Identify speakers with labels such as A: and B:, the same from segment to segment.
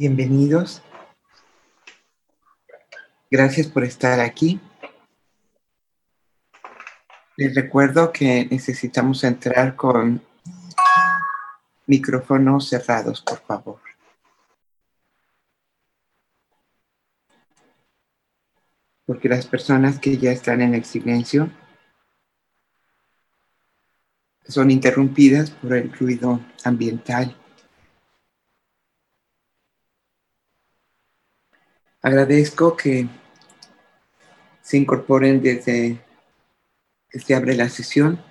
A: Bienvenidos. Gracias por estar aquí. Les recuerdo que necesitamos entrar con micrófonos cerrados, por favor. Porque las personas que ya están en el silencio son interrumpidas por el ruido ambiental Agradezco que se incorporen desde que se abre la sesión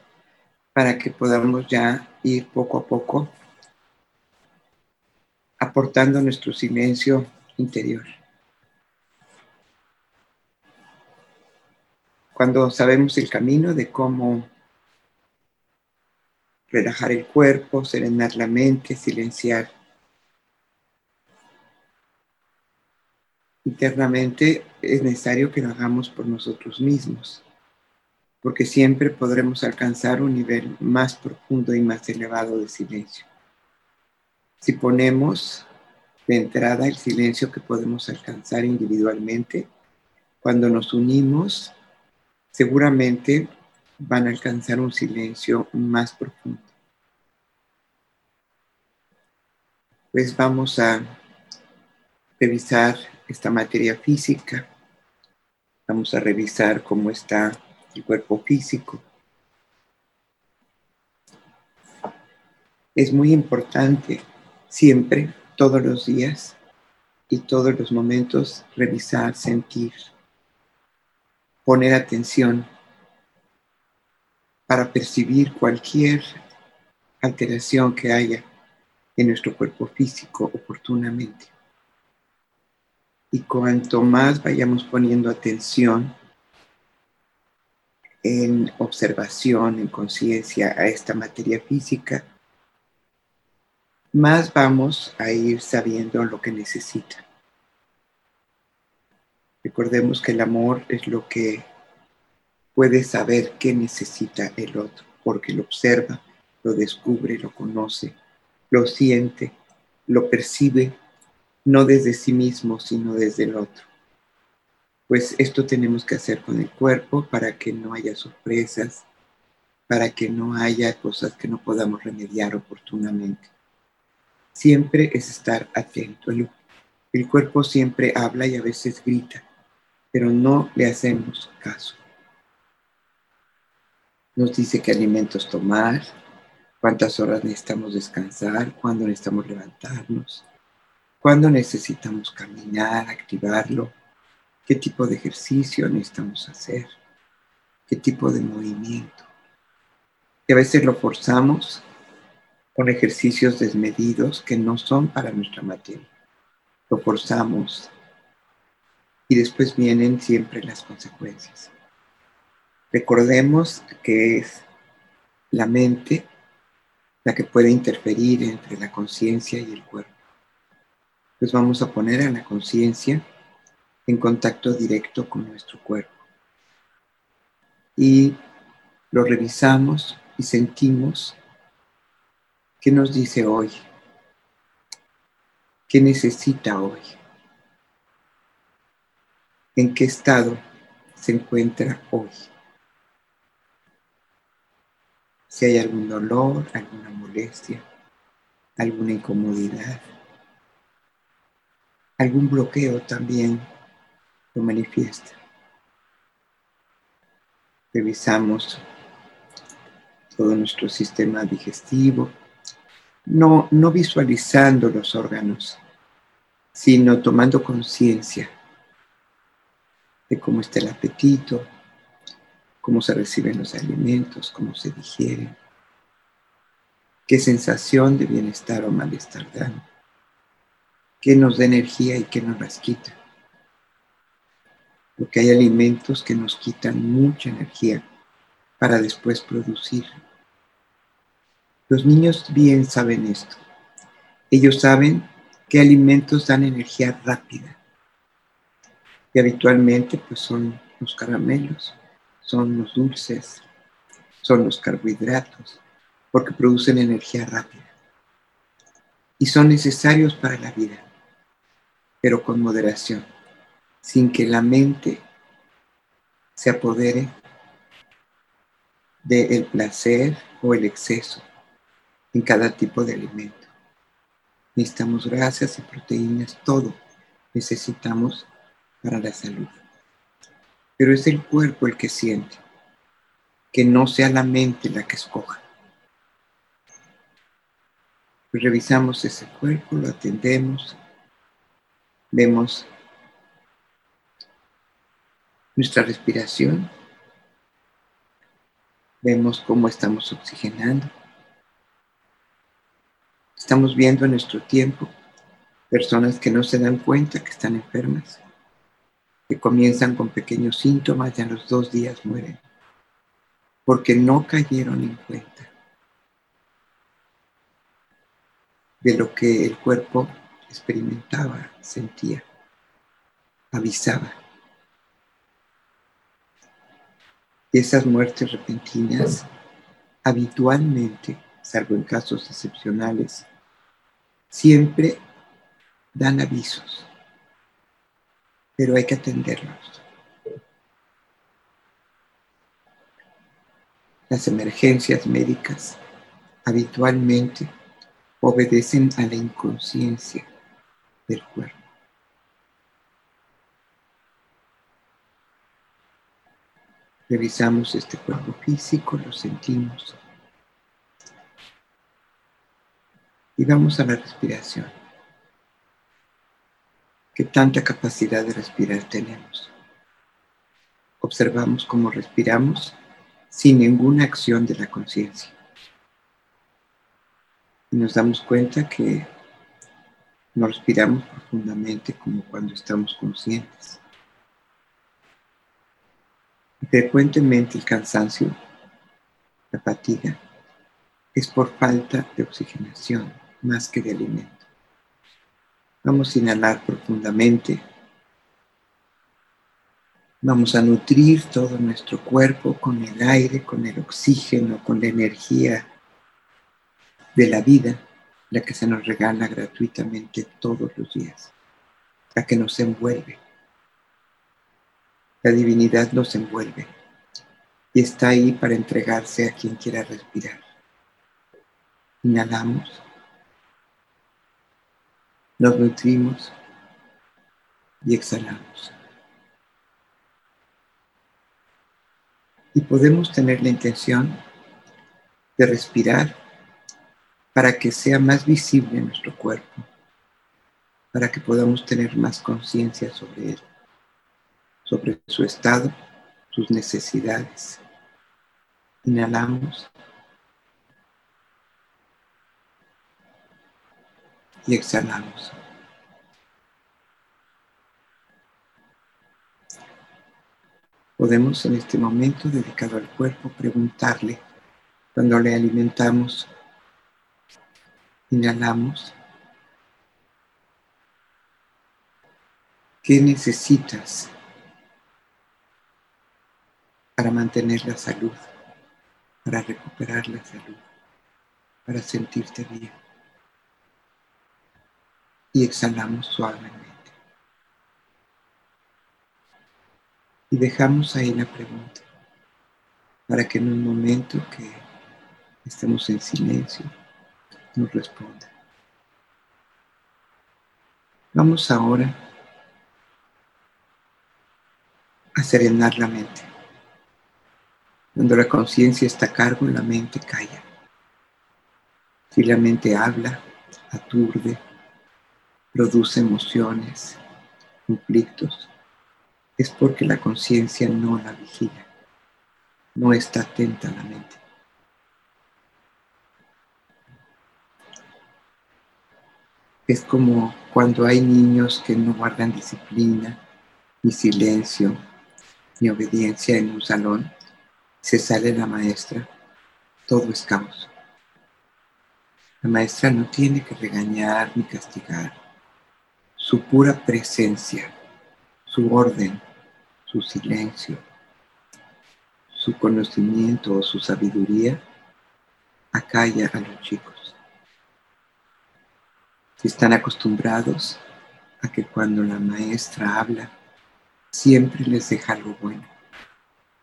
A: para que podamos ya ir poco a poco aportando nuestro silencio interior. Cuando sabemos el camino de cómo relajar el cuerpo, serenar la mente, silenciar internamente es necesario que lo hagamos por nosotros mismos, porque siempre podremos alcanzar un nivel más profundo y más elevado de silencio. Si ponemos de entrada el silencio que podemos alcanzar individualmente, cuando nos unimos, seguramente van a alcanzar un silencio más profundo. Pues vamos a revisar esta materia física. Vamos a revisar cómo está el cuerpo físico. Es muy importante siempre, todos los días y todos los momentos, revisar, sentir, poner atención para percibir cualquier alteración que haya en nuestro cuerpo físico oportunamente. Y cuanto más vayamos poniendo atención en observación, en conciencia a esta materia física, más vamos a ir sabiendo lo que necesita. Recordemos que el amor es lo que puede saber qué necesita el otro, porque lo observa, lo descubre, lo conoce, lo siente, lo percibe no desde sí mismo, sino desde el otro. Pues esto tenemos que hacer con el cuerpo para que no haya sorpresas, para que no haya cosas que no podamos remediar oportunamente. Siempre es estar atento. El, el cuerpo siempre habla y a veces grita, pero no le hacemos caso. Nos dice qué alimentos tomar, cuántas horas necesitamos descansar, cuándo necesitamos levantarnos, cuándo necesitamos caminar, activarlo, qué tipo de ejercicio necesitamos hacer, qué tipo de movimiento. Y a veces lo forzamos con ejercicios desmedidos que no son para nuestra materia. Lo forzamos y después vienen siempre las consecuencias. Recordemos que es la mente la que puede interferir entre la conciencia y el cuerpo pues vamos a poner a la conciencia en contacto directo con nuestro cuerpo. Y lo revisamos y sentimos qué nos dice hoy, qué necesita hoy, en qué estado se encuentra hoy. Si hay algún dolor, alguna molestia, alguna incomodidad algún bloqueo también lo manifiesta. Revisamos todo nuestro sistema digestivo, no, no visualizando los órganos, sino tomando conciencia de cómo está el apetito, cómo se reciben los alimentos, cómo se digieren, qué sensación de bienestar o malestar dan que nos da energía y que nos las quita. Porque hay alimentos que nos quitan mucha energía para después producir. Los niños bien saben esto. Ellos saben qué alimentos dan energía rápida. Y habitualmente pues son los caramelos, son los dulces, son los carbohidratos, porque producen energía rápida. Y son necesarios para la vida pero con moderación, sin que la mente se apodere del placer o el exceso en cada tipo de alimento. Necesitamos grasas y proteínas, todo necesitamos para la salud. Pero es el cuerpo el que siente, que no sea la mente la que escoja. Pues revisamos ese cuerpo, lo atendemos, vemos nuestra respiración, vemos cómo estamos oxigenando. Estamos viendo en nuestro tiempo personas que no se dan cuenta que están enfermas, que comienzan con pequeños síntomas y a los dos días mueren, porque no cayeron en cuenta de lo que el cuerpo experimentaba, sentía, avisaba. Esas muertes repentinas, habitualmente, salvo en casos excepcionales, siempre dan avisos, pero hay que atenderlos. Las emergencias médicas habitualmente obedecen a la inconsciencia del cuerpo. Revisamos este cuerpo físico, lo sentimos. Y vamos a la respiración. ¿Qué tanta capacidad de respirar tenemos? Observamos cómo respiramos sin ninguna acción de la conciencia y nos damos cuenta que no respiramos profundamente como cuando estamos conscientes. frecuentemente el cansancio, la fatiga, es por falta de oxigenación más que de alimento. Vamos a inhalar profundamente. Vamos a nutrir todo nuestro cuerpo con el aire, con el oxígeno, con la energía de la vida, la que se nos regala gratuitamente todos los días, la que nos envuelve. La divinidad nos envuelve y está ahí para entregarse a quien quiera respirar. Inhalamos, nos nutrimos y exhalamos. Y podemos tener la intención de respirar para que sea más visible nuestro cuerpo, para que podamos tener más conciencia sobre él, sobre su estado, sus necesidades. Inhalamos y exhalamos. Podemos en este momento dedicado al cuerpo preguntarle cuando le alimentamos Inhalamos. ¿Qué necesitas para mantener la salud, para recuperar la salud, para sentirte bien? Y exhalamos suavemente. Y dejamos ahí la pregunta para que en un momento que estemos en silencio, nos responda. Vamos ahora a serenar la mente. Cuando la conciencia está a cargo, la mente calla. Si la mente habla, aturde, produce emociones, conflictos, es porque la conciencia no la vigila, no está atenta a la mente. Es como cuando hay niños que no guardan disciplina, ni silencio, ni obediencia en un salón. Se sale la maestra, todo es caos. La maestra no tiene que regañar ni castigar. Su pura presencia, su orden, su silencio, su conocimiento o su sabiduría acalla a los chicos si están acostumbrados a que cuando la maestra habla, siempre les deja algo bueno,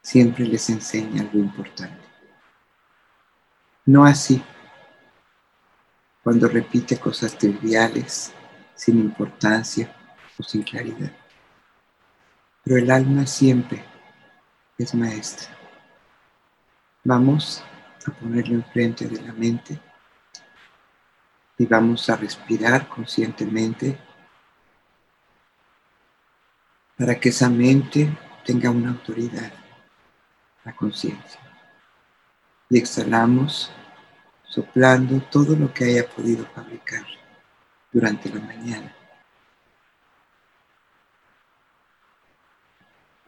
A: siempre les enseña algo importante. No así cuando repite cosas triviales, sin importancia o sin claridad. Pero el alma siempre es maestra. Vamos a ponerlo enfrente de la mente y vamos a respirar conscientemente para que esa mente tenga una autoridad, la conciencia. Y exhalamos soplando todo lo que haya podido fabricar durante la mañana.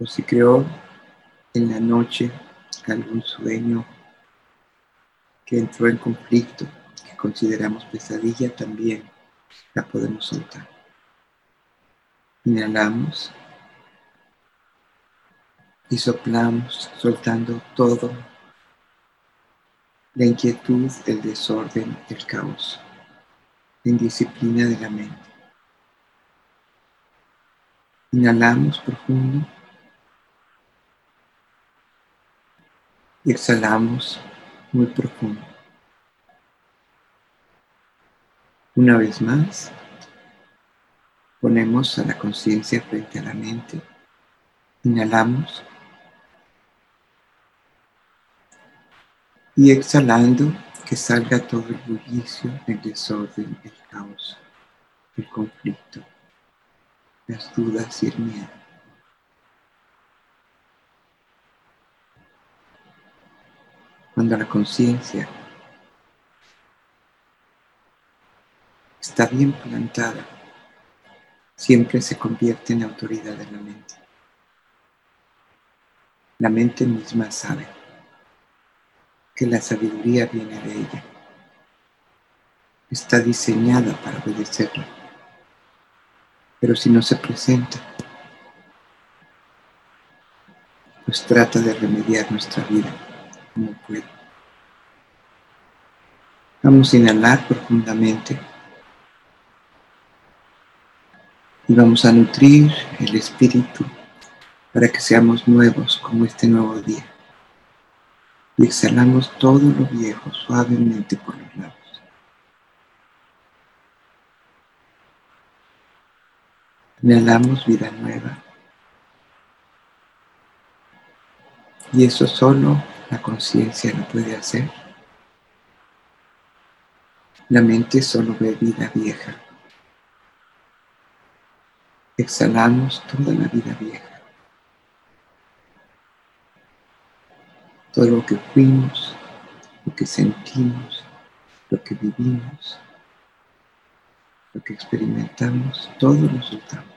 A: O si creó en la noche algún sueño que entró en conflicto, consideramos pesadilla, también la podemos soltar. Inhalamos y soplamos, soltando todo, la inquietud, el desorden, el caos, la indisciplina de la mente. Inhalamos profundo y exhalamos muy profundo. Una vez más, ponemos a la conciencia frente a la mente. Inhalamos y exhalando que salga todo el bullicio, el desorden, el caos, el conflicto, las dudas y el miedo. Cuando la conciencia está bien plantada, siempre se convierte en autoridad de la mente. La mente misma sabe que la sabiduría viene de ella. Está diseñada para obedecerla. Pero si no se presenta, pues trata de remediar nuestra vida como puede. Vamos a inhalar profundamente y vamos a nutrir el espíritu para que seamos nuevos como este nuevo día y exhalamos todo lo viejo suavemente por los labios. Inhalamos vida nueva. Y eso solo la conciencia lo puede hacer. La mente solo ve vida vieja. Exhalamos toda la vida vieja. todo lo que fuimos, lo que sentimos, lo que vivimos, lo que experimentamos, todo lo soltamos.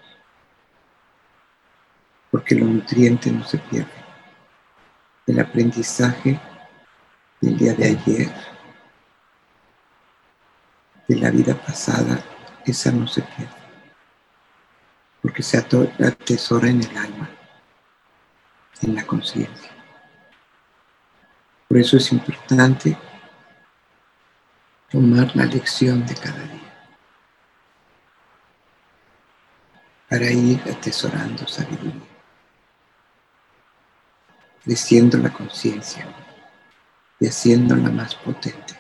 A: Porque lo nutriente no se pierde. El aprendizaje del día de ayer, de la vida pasada, esa no se pierde. Porque se atesora en el alma, en la conciencia. Por eso es importante tomar la lección de cada día para ir atesorando sabiduría, creciendo la conciencia y haciéndola más potente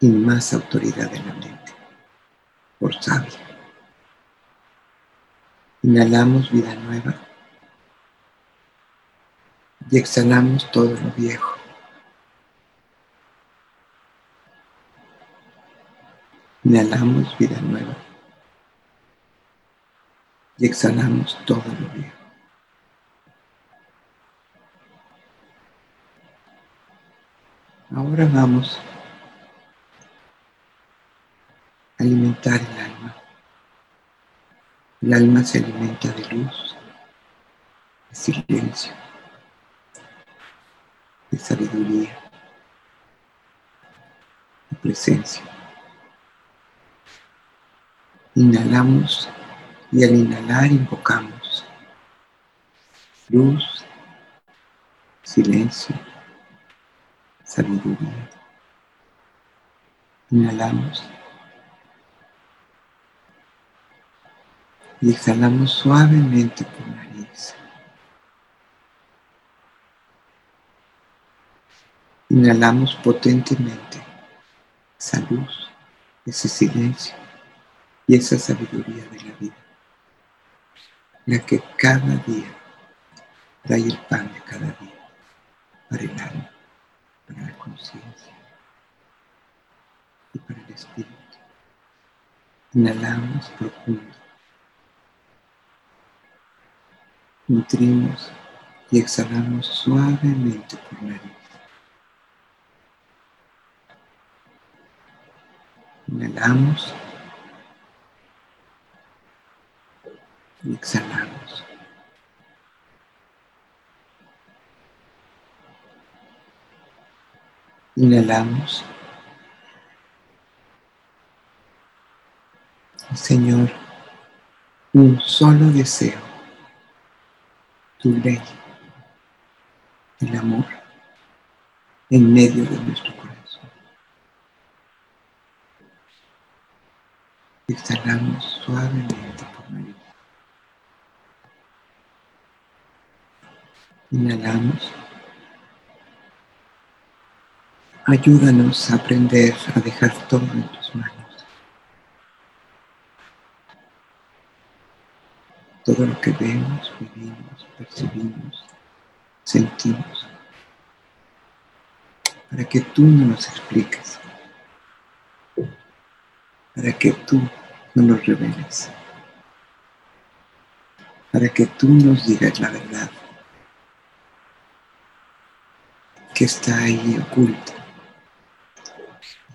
A: y más autoridad en la mente, por sabia. Inhalamos vida nueva y exhalamos todo lo viejo. Inhalamos vida nueva y exhalamos todo lo viejo. Ahora vamos a alimentar el alma. El alma se alimenta de luz, de silencio de sabiduría, de presencia. Inhalamos y al inhalar invocamos luz, silencio, sabiduría. Inhalamos Y exhalamos suavemente por nariz. Inhalamos potentemente esa luz, ese silencio y esa sabiduría de la vida, la que cada día trae el pan de cada día para el alma, para la conciencia y para el espíritu. Inhalamos profundo. Nutrimos y exhalamos suavemente por nariz. Inhalamos y exhalamos. Inhalamos. Señor, un solo deseo, tu ley, el amor en medio de nuestro corazón. Exhalamos suavemente por nariz. Inhalamos. Ayúdanos a aprender a dejar todo en tus manos. Todo lo que vemos, vivimos, percibimos, sentimos. Para que tú no nos expliques. Para que tú no nos reveles. Para que tú nos digas la verdad que está ahí oculta,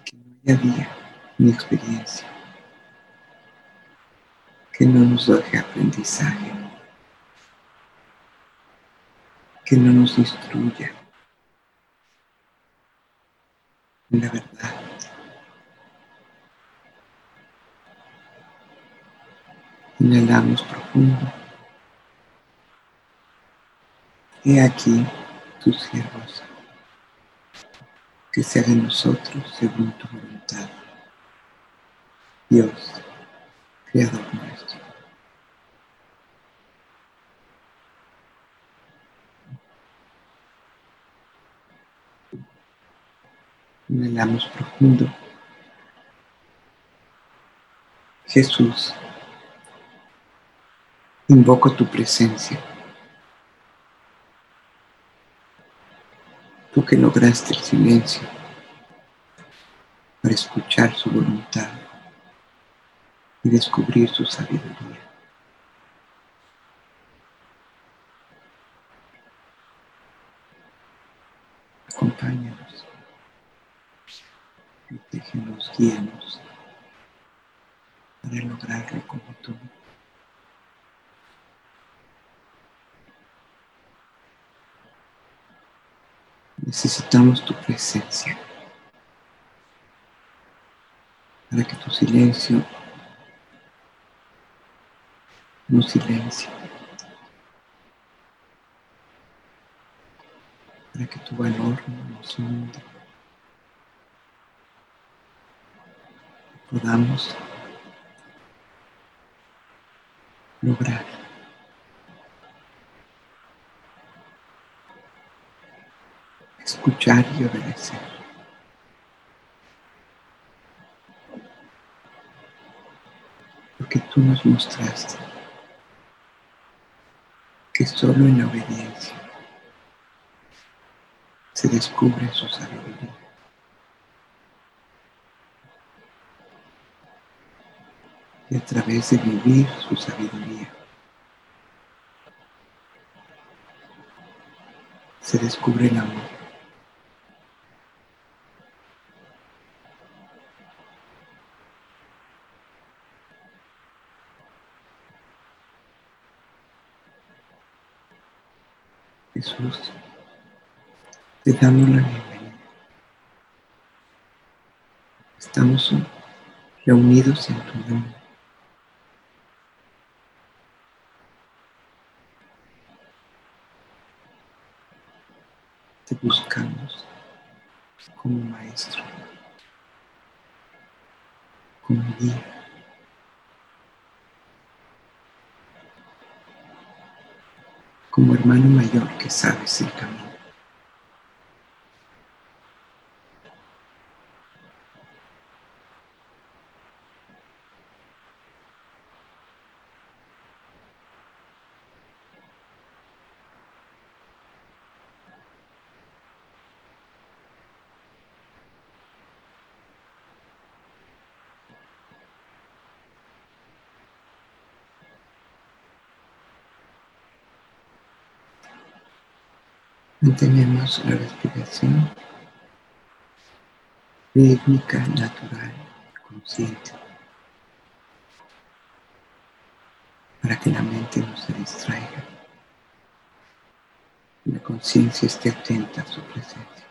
A: que no haya día ni experiencia, que no nos deje aprendizaje, que no nos instruya en la verdad. Inhalamos profundo. He aquí tus siervos que se haga en nosotros según tu voluntad. Dios, Creador nuestro. Inhalamos profundo. Jesús, invoco tu presencia. Tú que lograste el silencio para escuchar su voluntad y descubrir su sabiduría. Para lograrlo como tú. Necesitamos tu presencia para que tu silencio no silencie, para que tu valor no nos inunde. Podamos lograr escuchar y obedecer. Porque tú nos mostraste que solo en la obediencia se descubre su sabiduría. Y a través de vivir su sabiduría se descubre el amor. Jesús, te damos la bienvenida. Estamos reunidos en tu nombre. buscamos como maestro, como guía. como hermano mayor que sabes el camino. Mantenemos la respiración rítmica, natural, consciente, para que la mente no se distraiga y la conciencia esté atenta a su presencia.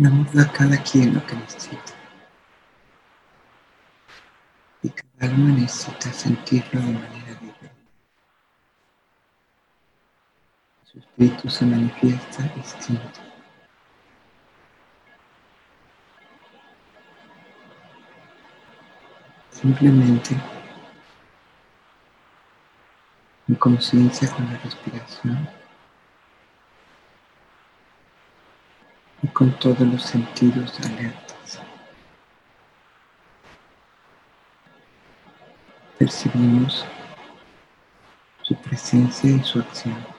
A: Damos a cada quien lo que necesita. Y cada alma necesita sentirlo de manera diferente. Su espíritu se manifiesta distinto. Simplemente en conciencia con la respiración. Con todos los sentidos alertas. Percibimos su presencia y su acción.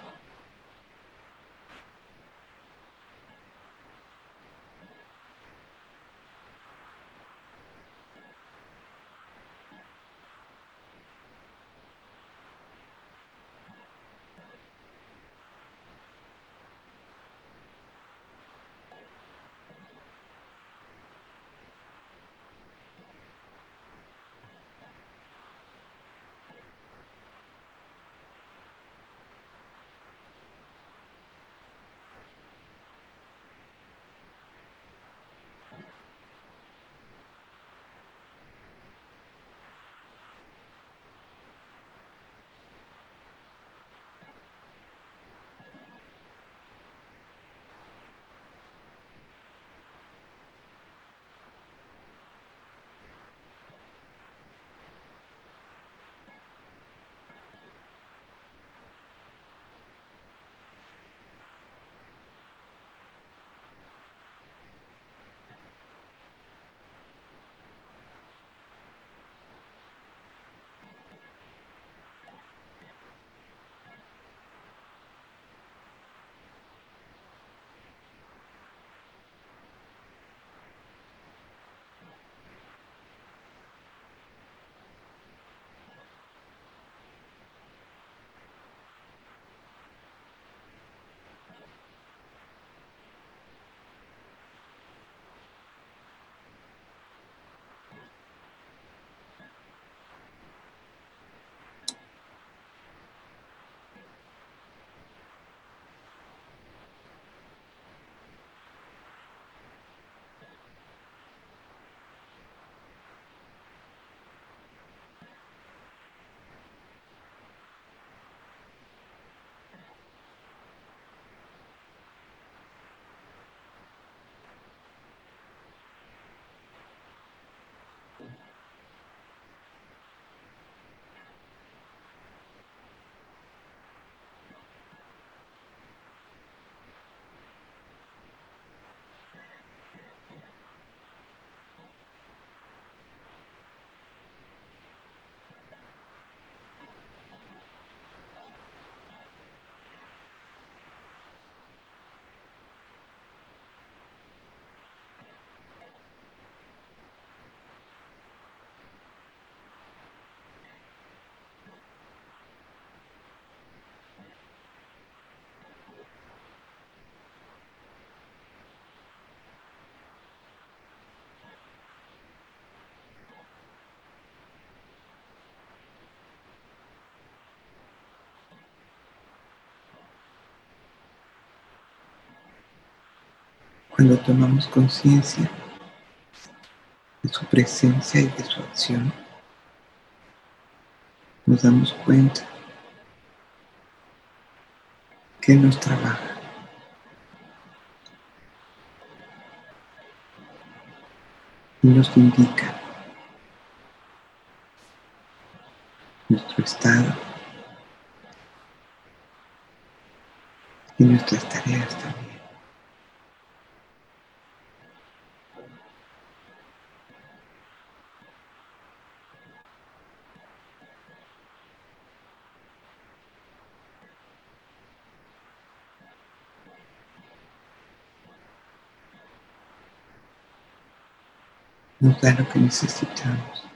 A: Cuando tomamos conciencia de su presencia y de su acción, nos damos cuenta que nos trabaja. Y nos indica nuestro estado y nuestras tareas también. Nos da lo que necesitamos.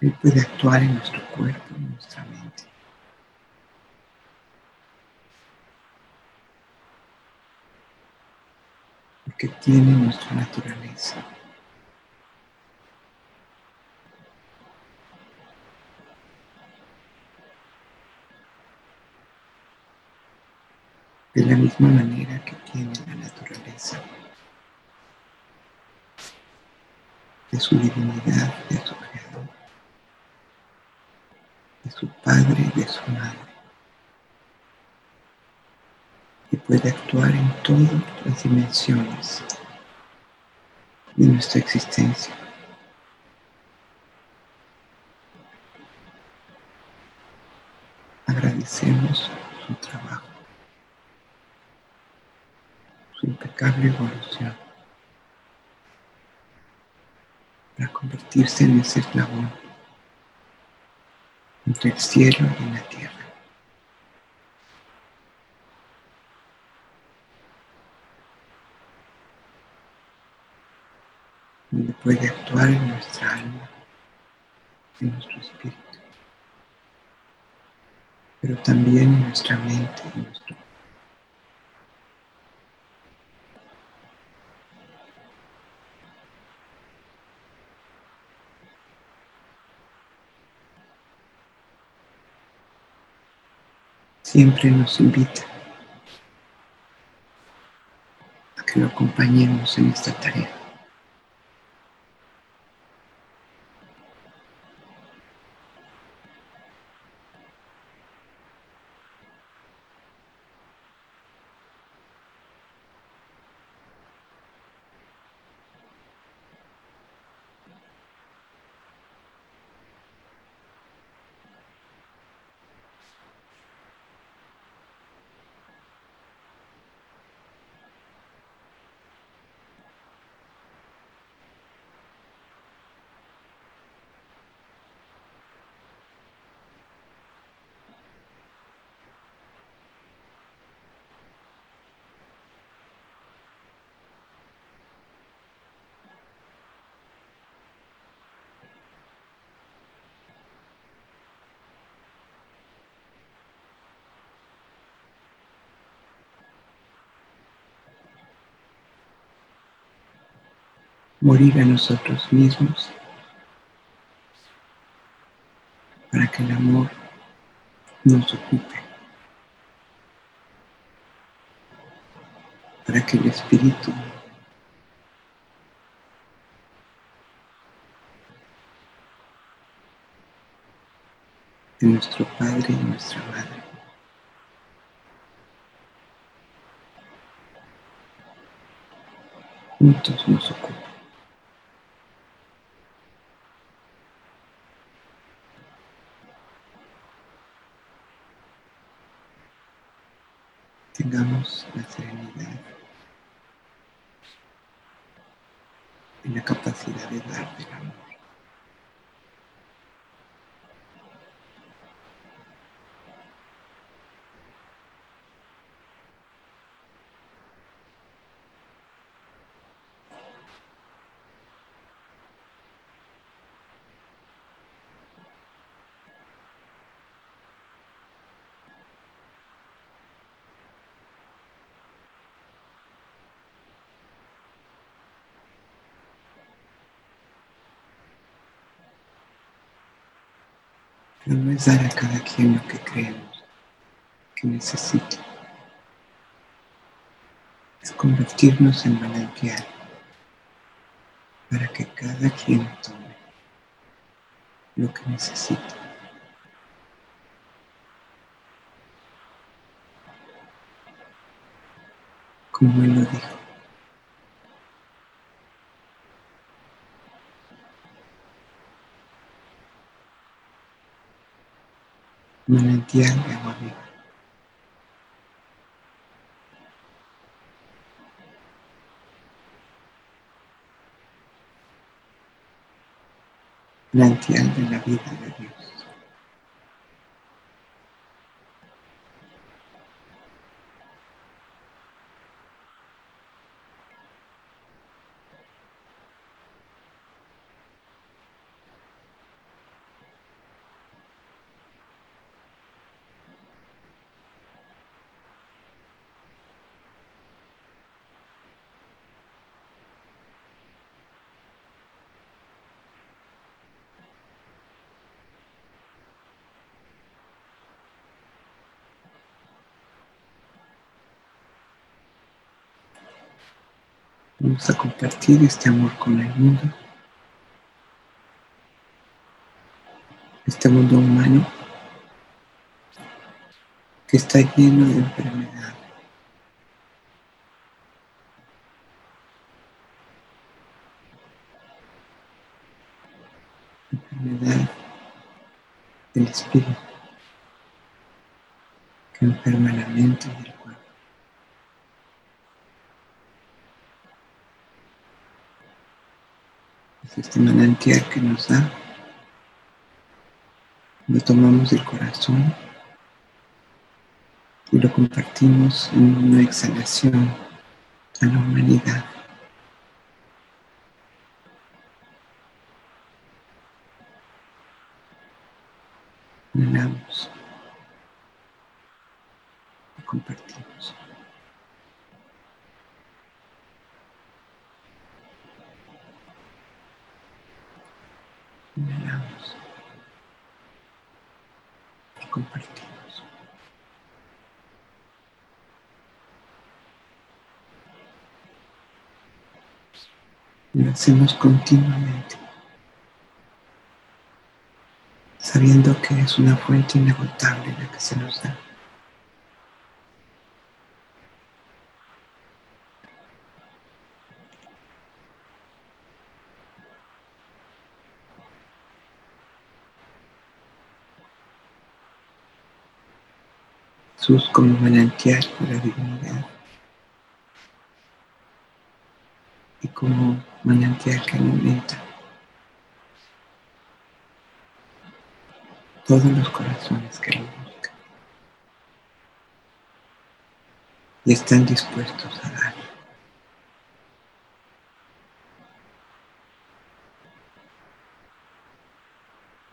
A: Él puede actuar en nuestro cuerpo, en nuestra mente. Porque tiene nuestra naturaleza. De la misma manera que tiene la naturaleza de su divinidad, de su creador de su padre y de su madre. Y puede actuar en todas las dimensiones de nuestra existencia. Agradecemos su trabajo, su impecable evolución para convertirse en ese eslabón entre el cielo y la tierra. Donde puede actuar en nuestra alma, en nuestro espíritu, pero también en nuestra mente y nuestro siempre nos invita a que lo acompañemos en esta tarea. Morir a nosotros mismos para que el amor nos ocupe, para que el Espíritu de nuestro Padre y nuestra Madre juntos nos ocupe. La serenidad en la capacidad de dar del amor. No es dar a cada quien lo que creemos que necesita. Es convertirnos en manantial para que cada quien tome lo que necesita. Como él lo dijo. Manantial de agua viva. Manantial de la vida de Dios. Vamos a compartir este amor con el mundo. Este mundo humano que está lleno de enfermedad. Enfermedad del espíritu que enferma la mente y el cuerpo. Es este manantial que nos da lo tomamos del corazón y lo compartimos en una exhalación a la humanidad. Inhalamos y compartimos. Inhalamos y compartimos. Lo hacemos continuamente, sabiendo que es una fuente inagotable la que se nos da. Jesús como manantial de la divinidad y como manantial que alimenta todos los corazones que lo buscan y están dispuestos a dar.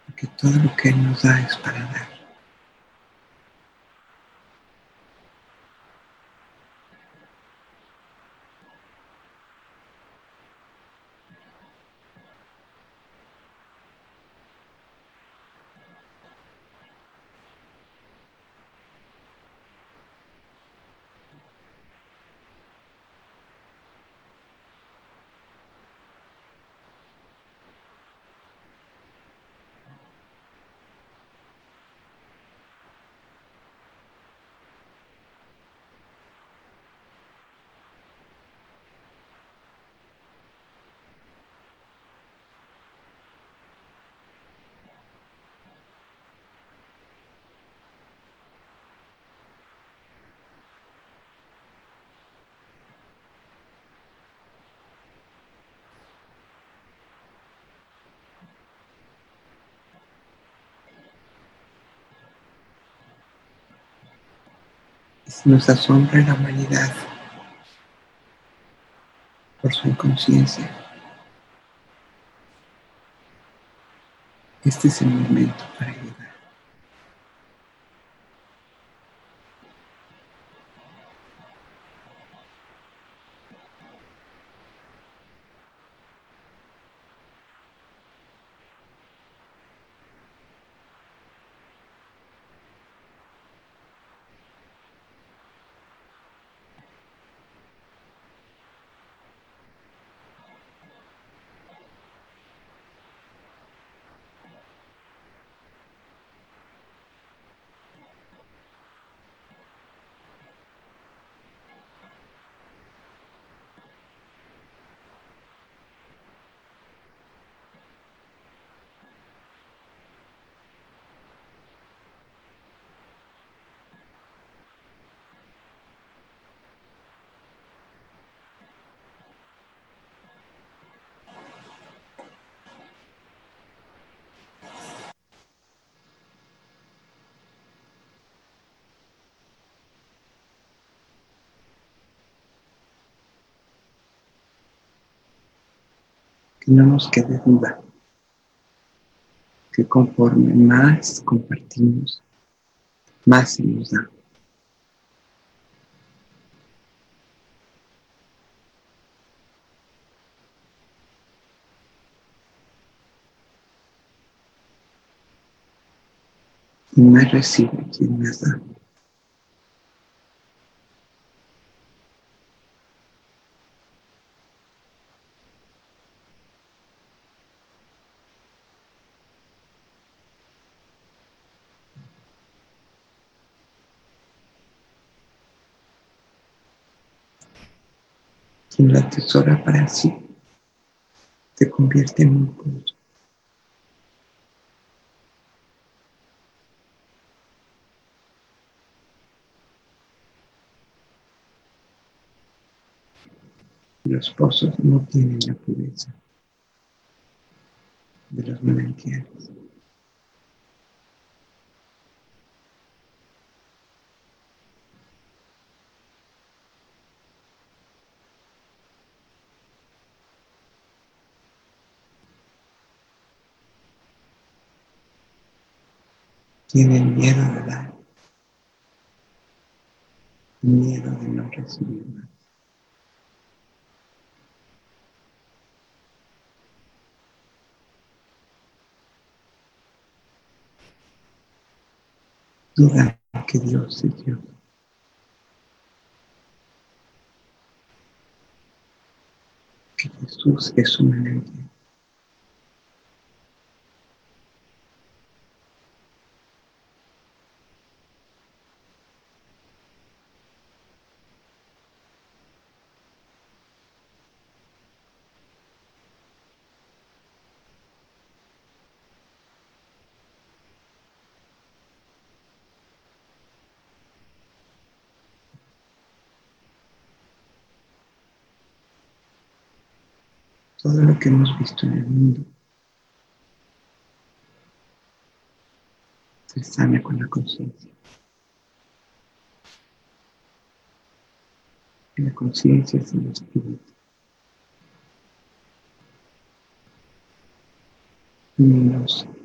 A: Porque todo lo que Él nos da es para dar. Nos asombra la humanidad por su inconsciencia. Este es el momento para ayudar. No nos quede duda, que conforme más compartimos, más se nos da. Y más recibe quien más da. Quien la atesora para sí, se convierte en un punto. Los pozos no tienen la pureza de los manantiales. Tienen miedo de dar, miedo de no recibir más. Duda que Dios es Dios. Que Jesús es un manantial. Todo lo que hemos visto en el mundo se sana con la conciencia. La conciencia es el espíritu. Luminoso. luz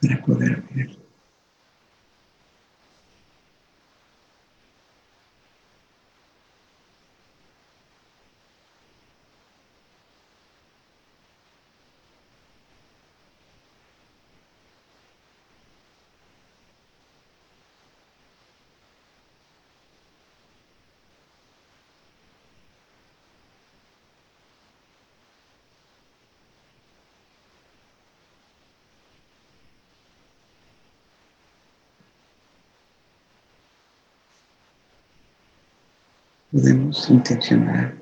A: para poder ver. Podemos intencionar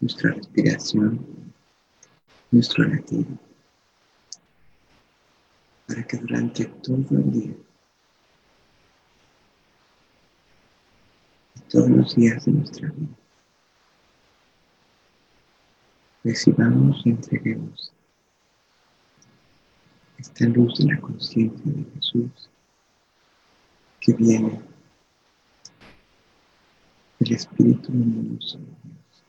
A: nuestra respiración, nuestro latido, para que durante todo el día todos los días de nuestra vida. Recibamos y entreguemos esta luz de la conciencia de Jesús que viene del Espíritu luminoso de Dios.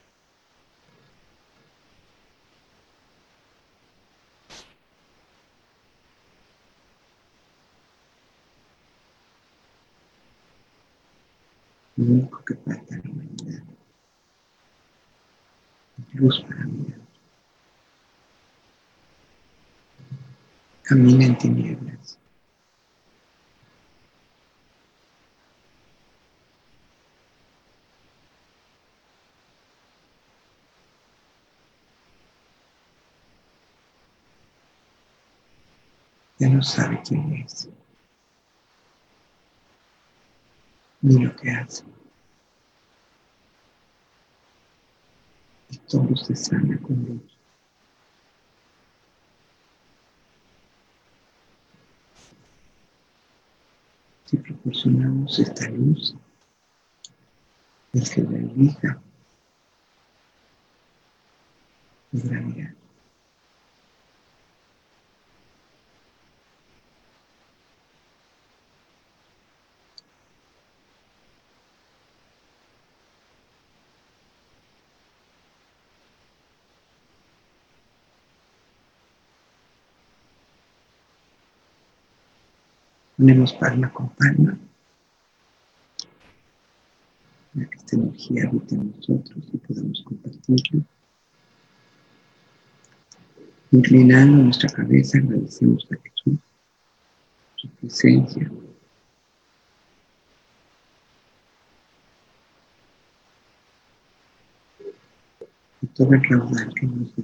A: Lo único que falta la humanidad luz para mirar. Camina en tinieblas. Ya no sabe quién es, ni lo que hace. Y todo se sana con luz. Si proporcionamos esta luz, el que la elija podrá mirar. Ponemos palma con palma. Para que esta energía habite en nosotros y podamos compartirlo. Inclinando nuestra cabeza, agradecemos a Jesús su presencia. Y todo el raudal que nos da.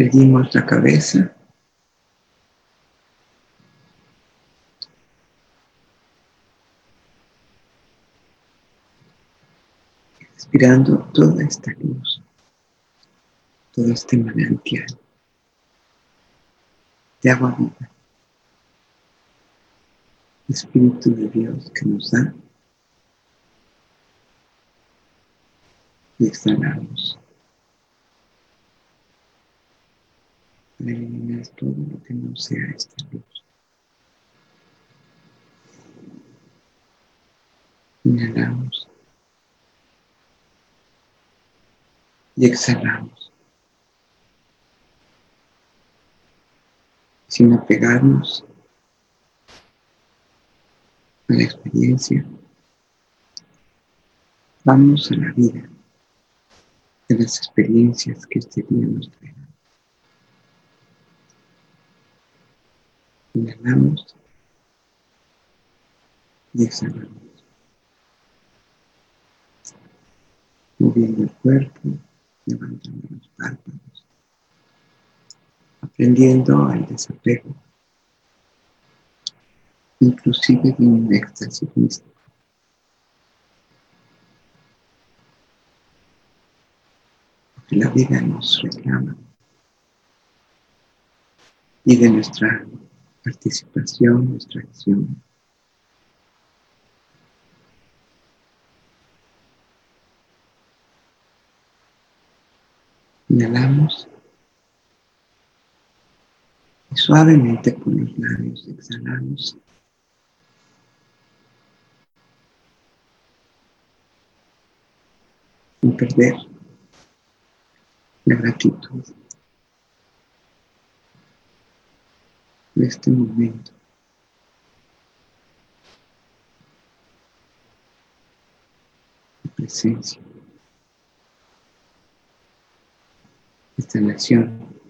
A: Erguimos la cabeza. Respirando toda esta luz, todo este manantial de agua viva. Espíritu de Dios que nos da y exhalamos. Para eliminar todo lo que no sea esta luz. Inhalamos y exhalamos. Sin apegarnos a la experiencia, vamos a la vida de las experiencias que este día nos trae. Inhalamos y exhalamos. Moviendo el cuerpo, levantando los párpados, aprendiendo al desapego, inclusive de un éxtasis místico. Porque la vida nos reclama y de nuestra participación, nuestra acción. Inhalamos y suavemente por los labios exhalamos. perder la gratitud de este momento. de presencia. Esta nación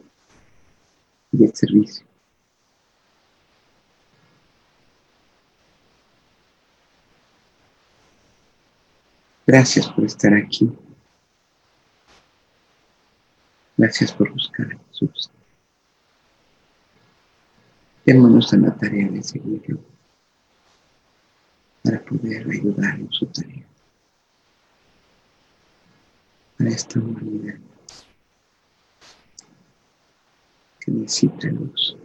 A: y el servicio. Gracias por estar aquí. Gracias por buscar a Jesús. Démonos en la tarea de seguirlo para poder ayudar en su tarea. Para esta humanidad que necesita luz.